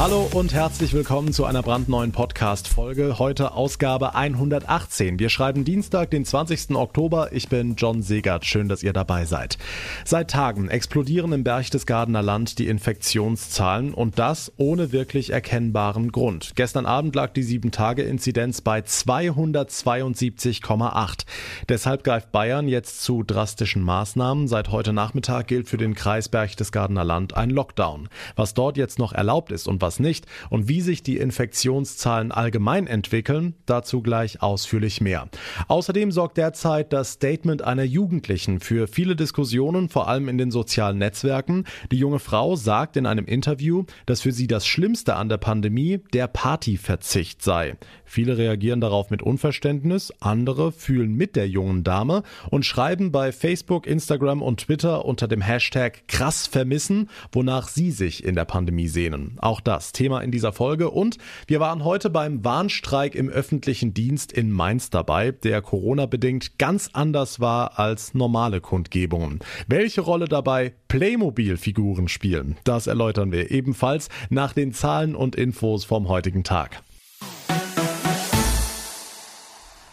Hallo und herzlich willkommen zu einer brandneuen Podcast-Folge. Heute Ausgabe 118. Wir schreiben Dienstag, den 20. Oktober. Ich bin John Segert. Schön, dass ihr dabei seid. Seit Tagen explodieren im Berchtesgadener Land die Infektionszahlen und das ohne wirklich erkennbaren Grund. Gestern Abend lag die 7-Tage-Inzidenz bei 272,8. Deshalb greift Bayern jetzt zu drastischen Maßnahmen. Seit heute Nachmittag gilt für den Kreis Berchtesgadener Land ein Lockdown. Was dort jetzt noch erlaubt ist und was nicht und wie sich die Infektionszahlen allgemein entwickeln, dazu gleich ausführlich mehr. Außerdem sorgt derzeit das Statement einer Jugendlichen für viele Diskussionen, vor allem in den sozialen Netzwerken. Die junge Frau sagt in einem Interview, dass für sie das Schlimmste an der Pandemie der Partyverzicht sei. Viele reagieren darauf mit Unverständnis, andere fühlen mit der jungen Dame und schreiben bei Facebook, Instagram und Twitter unter dem Hashtag krass vermissen, wonach sie sich in der Pandemie sehnen. Auch das Thema in dieser Folge und wir waren heute beim Warnstreik im öffentlichen Dienst in Mainz dabei, der Corona-bedingt ganz anders war als normale Kundgebungen. Welche Rolle dabei Playmobil-Figuren spielen, das erläutern wir ebenfalls nach den Zahlen und Infos vom heutigen Tag.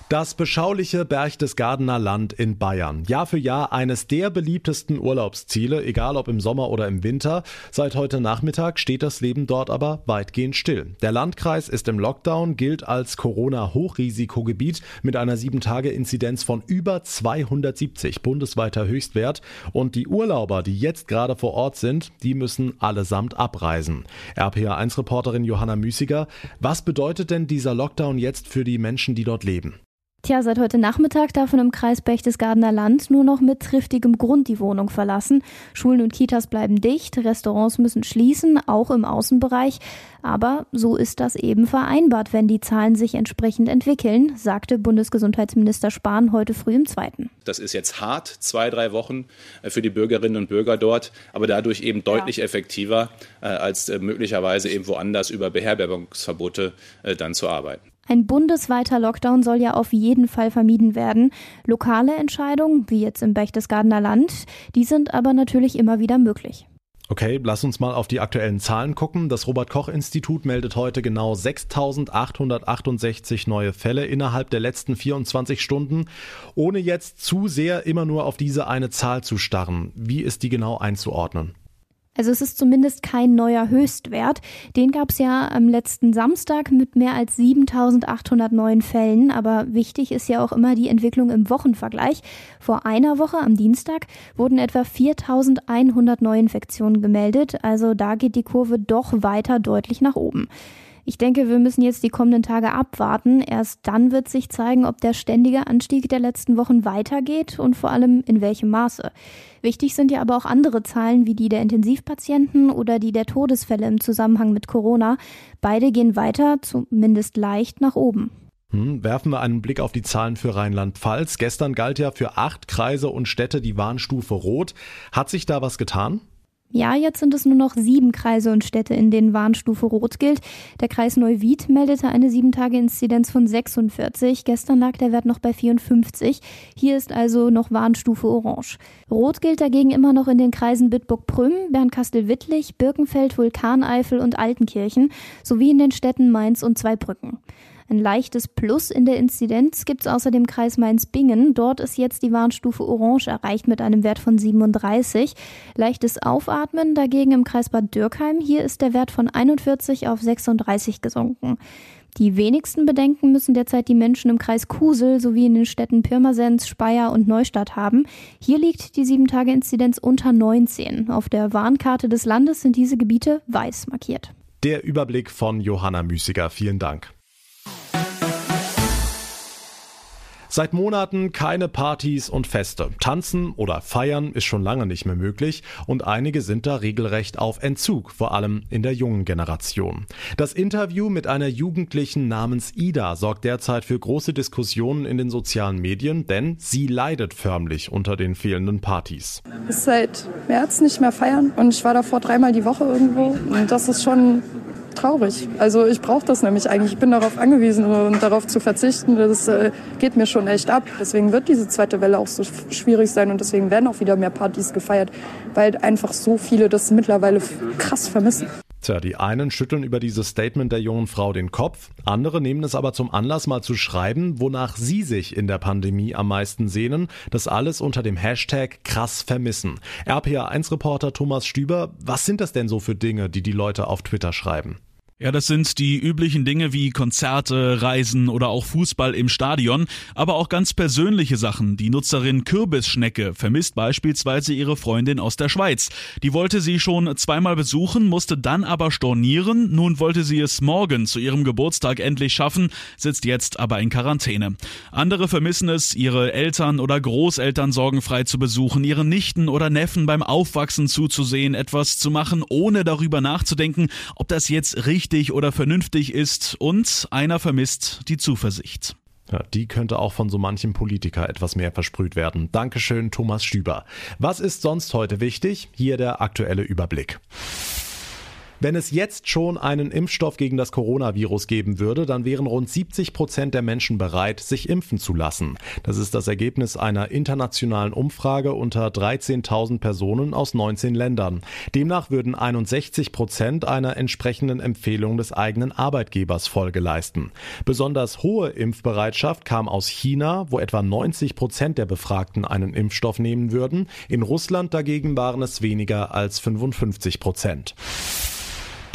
Das beschauliche Berchtesgadener Land in Bayern. Jahr für Jahr eines der beliebtesten Urlaubsziele, egal ob im Sommer oder im Winter. Seit heute Nachmittag steht das Leben dort aber weitgehend still. Der Landkreis ist im Lockdown, gilt als Corona-Hochrisikogebiet mit einer 7-Tage-Inzidenz von über 270, bundesweiter Höchstwert. Und die Urlauber, die jetzt gerade vor Ort sind, die müssen allesamt abreisen. RPA1-Reporterin Johanna Müßiger, was bedeutet denn dieser Lockdown jetzt für die Menschen, die dort leben? Tja, seit heute Nachmittag darf man im Kreis Berchtesgadener Land nur noch mit triftigem Grund die Wohnung verlassen. Schulen und Kitas bleiben dicht, Restaurants müssen schließen, auch im Außenbereich. Aber so ist das eben vereinbart, wenn die Zahlen sich entsprechend entwickeln, sagte Bundesgesundheitsminister Spahn heute früh im Zweiten. Das ist jetzt hart, zwei, drei Wochen äh, für die Bürgerinnen und Bürger dort, aber dadurch eben deutlich ja. effektiver, äh, als äh, möglicherweise eben woanders über Beherbergungsverbote dann zu arbeiten. Ein bundesweiter Lockdown soll ja auf jeden Fall vermieden werden. Lokale Entscheidungen, wie jetzt im Berchtesgadener Land, die sind aber natürlich immer wieder möglich. Okay, lass uns mal auf die aktuellen Zahlen gucken. Das Robert Koch Institut meldet heute genau 6.868 neue Fälle innerhalb der letzten 24 Stunden, ohne jetzt zu sehr immer nur auf diese eine Zahl zu starren. Wie ist die genau einzuordnen? Also es ist zumindest kein neuer Höchstwert. Den gab es ja am letzten Samstag mit mehr als 7800 neuen Fällen. Aber wichtig ist ja auch immer die Entwicklung im Wochenvergleich. Vor einer Woche am Dienstag wurden etwa 4100 Neuinfektionen gemeldet. Also da geht die Kurve doch weiter deutlich nach oben. Ich denke, wir müssen jetzt die kommenden Tage abwarten. Erst dann wird sich zeigen, ob der ständige Anstieg der letzten Wochen weitergeht und vor allem in welchem Maße. Wichtig sind ja aber auch andere Zahlen wie die der Intensivpatienten oder die der Todesfälle im Zusammenhang mit Corona. Beide gehen weiter, zumindest leicht nach oben. Hm, werfen wir einen Blick auf die Zahlen für Rheinland-Pfalz. Gestern galt ja für acht Kreise und Städte die Warnstufe Rot. Hat sich da was getan? Ja, jetzt sind es nur noch sieben Kreise und Städte, in denen Warnstufe Rot gilt. Der Kreis Neuwied meldete eine 7-Tage-Inzidenz von 46. Gestern lag der Wert noch bei 54. Hier ist also noch Warnstufe Orange. Rot gilt dagegen immer noch in den Kreisen Bitburg-Prüm, Bernkastel-Wittlich, Birkenfeld, Vulkaneifel und Altenkirchen sowie in den Städten Mainz und Zweibrücken. Ein leichtes Plus in der Inzidenz gibt es außerdem im Kreis Mainz-Bingen. Dort ist jetzt die Warnstufe Orange erreicht mit einem Wert von 37. Leichtes Aufatmen dagegen im Kreis Bad Dürkheim. Hier ist der Wert von 41 auf 36 gesunken. Die wenigsten Bedenken müssen derzeit die Menschen im Kreis Kusel sowie in den Städten Pirmasens, Speyer und Neustadt haben. Hier liegt die 7-Tage-Inzidenz unter 19. Auf der Warnkarte des Landes sind diese Gebiete weiß markiert. Der Überblick von Johanna Müßiger. Vielen Dank. Seit Monaten keine Partys und Feste. Tanzen oder feiern ist schon lange nicht mehr möglich und einige sind da regelrecht auf Entzug, vor allem in der jungen Generation. Das Interview mit einer Jugendlichen namens Ida sorgt derzeit für große Diskussionen in den sozialen Medien, denn sie leidet förmlich unter den fehlenden Partys. Ich seit März nicht mehr feiern und ich war davor dreimal die Woche irgendwo und das ist schon traurig. Also ich brauche das nämlich eigentlich. Ich bin darauf angewiesen und darauf zu verzichten, das äh, geht mir schon echt ab. Deswegen wird diese zweite Welle auch so schwierig sein und deswegen werden auch wieder mehr Partys gefeiert, weil einfach so viele das mittlerweile krass vermissen. Tja, die einen schütteln über dieses Statement der jungen Frau den Kopf, andere nehmen es aber zum Anlass mal zu schreiben, wonach sie sich in der Pandemie am meisten sehnen, das alles unter dem Hashtag krass vermissen. RPA1-Reporter Thomas Stüber, was sind das denn so für Dinge, die die Leute auf Twitter schreiben? Ja, das sind die üblichen Dinge wie Konzerte, Reisen oder auch Fußball im Stadion, aber auch ganz persönliche Sachen. Die Nutzerin Kürbisschnecke vermisst beispielsweise ihre Freundin aus der Schweiz. Die wollte sie schon zweimal besuchen, musste dann aber stornieren. Nun wollte sie es morgen zu ihrem Geburtstag endlich schaffen, sitzt jetzt aber in Quarantäne. Andere vermissen es, ihre Eltern oder Großeltern sorgenfrei zu besuchen, ihren Nichten oder Neffen beim Aufwachsen zuzusehen, etwas zu machen, ohne darüber nachzudenken, ob das jetzt richtig richtig oder vernünftig ist und einer vermisst die Zuversicht. Ja, die könnte auch von so manchem Politiker etwas mehr versprüht werden. Dankeschön, Thomas Stüber. Was ist sonst heute wichtig? Hier der aktuelle Überblick. Wenn es jetzt schon einen Impfstoff gegen das Coronavirus geben würde, dann wären rund 70 Prozent der Menschen bereit, sich impfen zu lassen. Das ist das Ergebnis einer internationalen Umfrage unter 13.000 Personen aus 19 Ländern. Demnach würden 61 Prozent einer entsprechenden Empfehlung des eigenen Arbeitgebers Folge leisten. Besonders hohe Impfbereitschaft kam aus China, wo etwa 90 Prozent der Befragten einen Impfstoff nehmen würden. In Russland dagegen waren es weniger als 55 Prozent.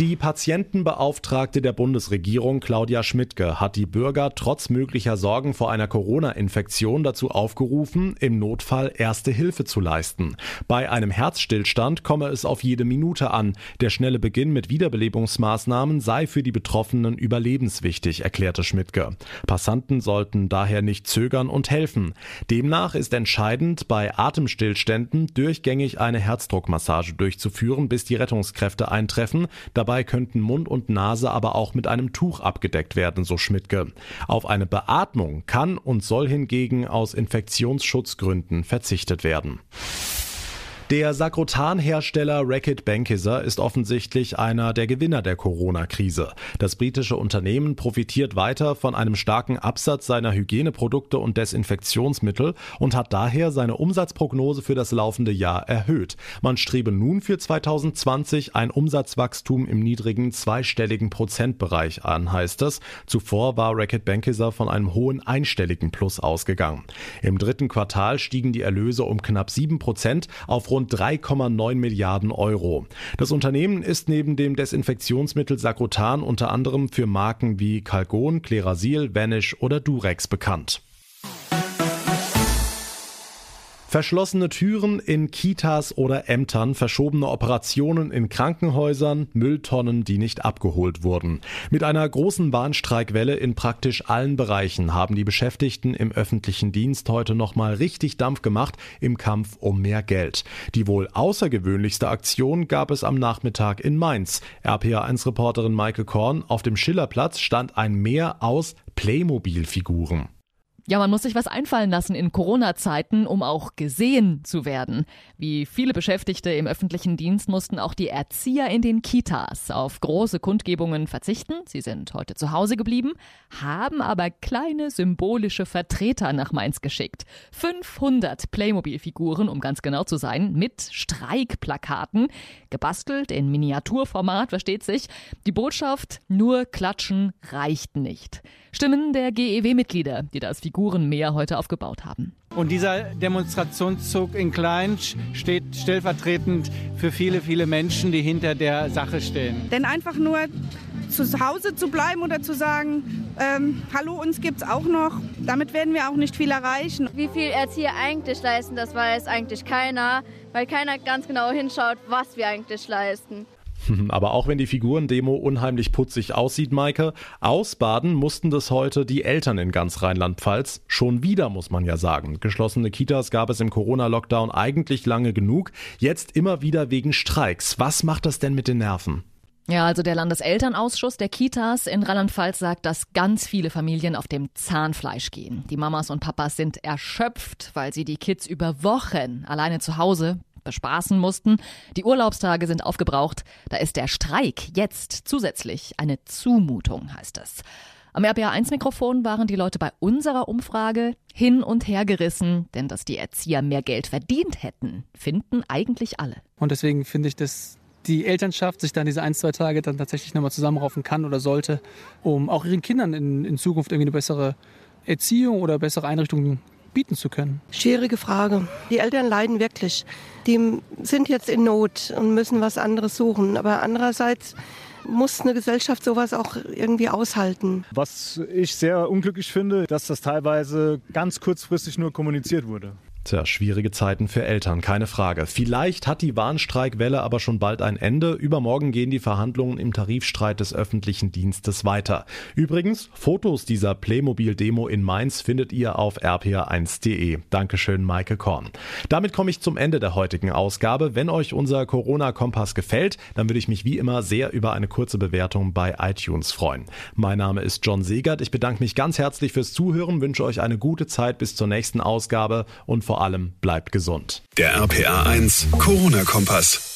Die Patientenbeauftragte der Bundesregierung Claudia Schmidtke hat die Bürger trotz möglicher Sorgen vor einer Corona-Infektion dazu aufgerufen, im Notfall erste Hilfe zu leisten. Bei einem Herzstillstand komme es auf jede Minute an. Der schnelle Beginn mit Wiederbelebungsmaßnahmen sei für die Betroffenen überlebenswichtig, erklärte Schmidtke. Passanten sollten daher nicht zögern und helfen. Demnach ist entscheidend, bei Atemstillständen durchgängig eine Herzdruckmassage durchzuführen, bis die Rettungskräfte eintreffen. Dabei Dabei könnten Mund und Nase aber auch mit einem Tuch abgedeckt werden, so Schmidtke. Auf eine Beatmung kann und soll hingegen aus Infektionsschutzgründen verzichtet werden. Der Sakrotan-Hersteller Reckitt Benckiser ist offensichtlich einer der Gewinner der Corona-Krise. Das britische Unternehmen profitiert weiter von einem starken Absatz seiner Hygieneprodukte und Desinfektionsmittel und hat daher seine Umsatzprognose für das laufende Jahr erhöht. Man strebe nun für 2020 ein Umsatzwachstum im niedrigen zweistelligen Prozentbereich an, heißt es. Zuvor war Reckitt Benckiser von einem hohen einstelligen Plus ausgegangen. Im dritten Quartal stiegen die Erlöse um knapp sieben Prozent auf rund rund 3,9 Milliarden Euro. Das Unternehmen ist neben dem Desinfektionsmittel Sakrotan unter anderem für Marken wie Calgon, Klerasil, Vanish oder Durex bekannt. Verschlossene Türen in Kitas oder Ämtern, verschobene Operationen in Krankenhäusern, Mülltonnen, die nicht abgeholt wurden. Mit einer großen Warnstreikwelle in praktisch allen Bereichen haben die Beschäftigten im öffentlichen Dienst heute nochmal richtig Dampf gemacht im Kampf um mehr Geld. Die wohl außergewöhnlichste Aktion gab es am Nachmittag in Mainz. RPA1-Reporterin Maike Korn, auf dem Schillerplatz stand ein Meer aus Playmobil-Figuren. Ja, man muss sich was einfallen lassen in Corona-Zeiten, um auch gesehen zu werden. Wie viele Beschäftigte im öffentlichen Dienst mussten auch die Erzieher in den Kitas auf große Kundgebungen verzichten. Sie sind heute zu Hause geblieben, haben aber kleine symbolische Vertreter nach Mainz geschickt. 500 Playmobil-Figuren, um ganz genau zu sein, mit Streikplakaten, gebastelt in Miniaturformat, versteht sich. Die Botschaft, nur klatschen reicht nicht. Stimmen der GEW-Mitglieder, die das Figurenmeer heute aufgebaut haben. Und dieser Demonstrationszug in Klein steht stellvertretend für viele, viele Menschen, die hinter der Sache stehen. Denn einfach nur zu Hause zu bleiben oder zu sagen, ähm, hallo, uns gibt es auch noch, damit werden wir auch nicht viel erreichen. Wie viel Erzieher eigentlich leisten, das weiß eigentlich keiner, weil keiner ganz genau hinschaut, was wir eigentlich leisten. Aber auch wenn die Figurendemo unheimlich putzig aussieht, Maike, ausbaden mussten das heute die Eltern in ganz Rheinland-Pfalz. Schon wieder, muss man ja sagen. Geschlossene Kitas gab es im Corona-Lockdown eigentlich lange genug. Jetzt immer wieder wegen Streiks. Was macht das denn mit den Nerven? Ja, also der Landeselternausschuss der Kitas in Rheinland-Pfalz sagt, dass ganz viele Familien auf dem Zahnfleisch gehen. Die Mamas und Papas sind erschöpft, weil sie die Kids über Wochen alleine zu Hause bespaßen mussten. Die Urlaubstage sind aufgebraucht. Da ist der Streik jetzt zusätzlich eine Zumutung, heißt es. Am RPA1-Mikrofon waren die Leute bei unserer Umfrage hin und her gerissen, denn dass die Erzieher mehr Geld verdient hätten, finden eigentlich alle. Und deswegen finde ich, dass die Elternschaft sich dann diese ein, zwei Tage dann tatsächlich nochmal zusammenraufen kann oder sollte, um auch ihren Kindern in, in Zukunft irgendwie eine bessere Erziehung oder bessere Einrichtungen bieten zu können? Schwierige Frage. Die Eltern leiden wirklich. Die sind jetzt in Not und müssen was anderes suchen. Aber andererseits muss eine Gesellschaft sowas auch irgendwie aushalten. Was ich sehr unglücklich finde, dass das teilweise ganz kurzfristig nur kommuniziert wurde. Tja, schwierige Zeiten für Eltern, keine Frage. Vielleicht hat die Warnstreikwelle aber schon bald ein Ende. Übermorgen gehen die Verhandlungen im Tarifstreit des öffentlichen Dienstes weiter. Übrigens, Fotos dieser Playmobil-Demo in Mainz findet ihr auf rpa1.de. Dankeschön, Maike Korn. Damit komme ich zum Ende der heutigen Ausgabe. Wenn euch unser Corona-Kompass gefällt, dann würde ich mich wie immer sehr über eine kurze Bewertung bei iTunes freuen. Mein Name ist John Segert. Ich bedanke mich ganz herzlich fürs Zuhören, wünsche euch eine gute Zeit bis zur nächsten Ausgabe und vor allem bleibt gesund. Der RPA 1 Corona-Kompass.